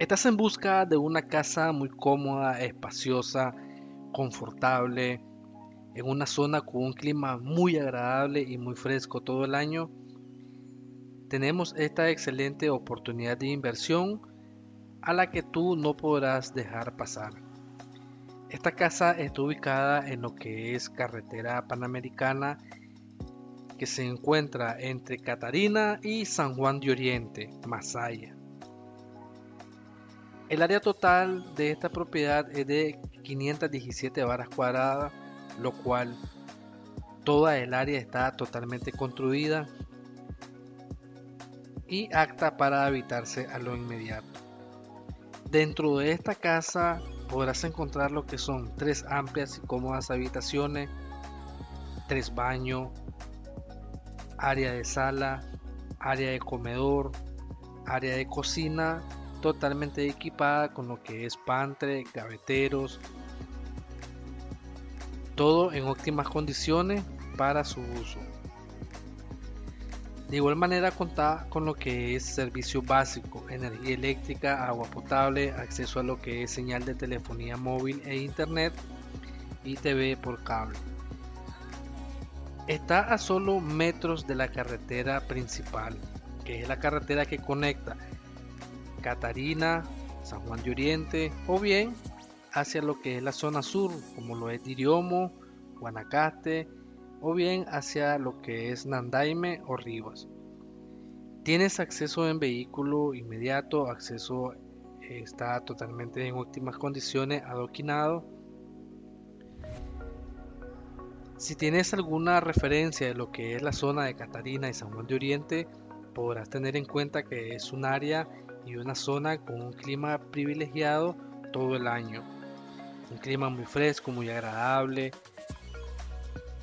Estás en busca de una casa muy cómoda, espaciosa, confortable, en una zona con un clima muy agradable y muy fresco todo el año. Tenemos esta excelente oportunidad de inversión a la que tú no podrás dejar pasar. Esta casa está ubicada en lo que es carretera panamericana que se encuentra entre Catarina y San Juan de Oriente, Masaya. El área total de esta propiedad es de 517 varas cuadradas, lo cual toda el área está totalmente construida y apta para habitarse a lo inmediato. Dentro de esta casa podrás encontrar lo que son tres amplias y cómodas habitaciones, tres baños, área de sala, área de comedor, área de cocina totalmente equipada con lo que es pantre, gaveteros, todo en óptimas condiciones para su uso. De igual manera contar con lo que es servicio básico, energía eléctrica, agua potable, acceso a lo que es señal de telefonía móvil e internet y TV por cable. Está a solo metros de la carretera principal, que es la carretera que conecta Catarina, San Juan de Oriente o bien hacia lo que es la zona sur, como lo es Diriomo, Guanacaste o bien hacia lo que es Nandaime o Rivas. Tienes acceso en vehículo inmediato, acceso está totalmente en óptimas condiciones, adoquinado. Si tienes alguna referencia de lo que es la zona de Catarina y San Juan de Oriente, podrás tener en cuenta que es un área y una zona con un clima privilegiado todo el año. Un clima muy fresco, muy agradable,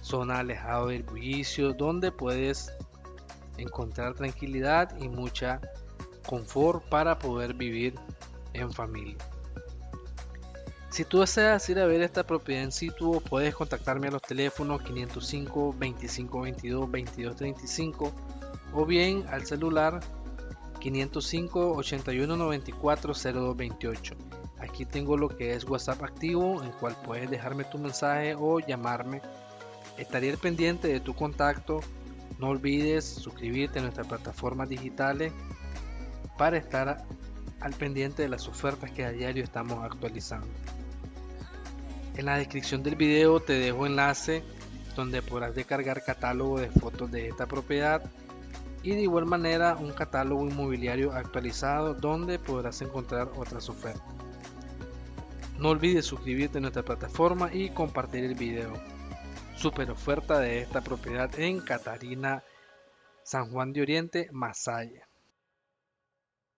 zona alejado del bullicio, donde puedes encontrar tranquilidad y mucha confort para poder vivir en familia. Si tú deseas ir a ver esta propiedad en situ, puedes contactarme a los teléfonos 505 2522 2235 o bien al celular 505 81 94 0228. Aquí tengo lo que es WhatsApp activo, en cual puedes dejarme tu mensaje o llamarme. Estaría pendiente de tu contacto. No olvides suscribirte a nuestras plataformas digitales para estar al pendiente de las ofertas que a diario estamos actualizando. En la descripción del video te dejo enlace donde podrás descargar catálogo de fotos de esta propiedad y de igual manera un catálogo inmobiliario actualizado donde podrás encontrar otras ofertas. No olvides suscribirte a nuestra plataforma y compartir el video. Super oferta de esta propiedad en Catarina, San Juan de Oriente, Masaya.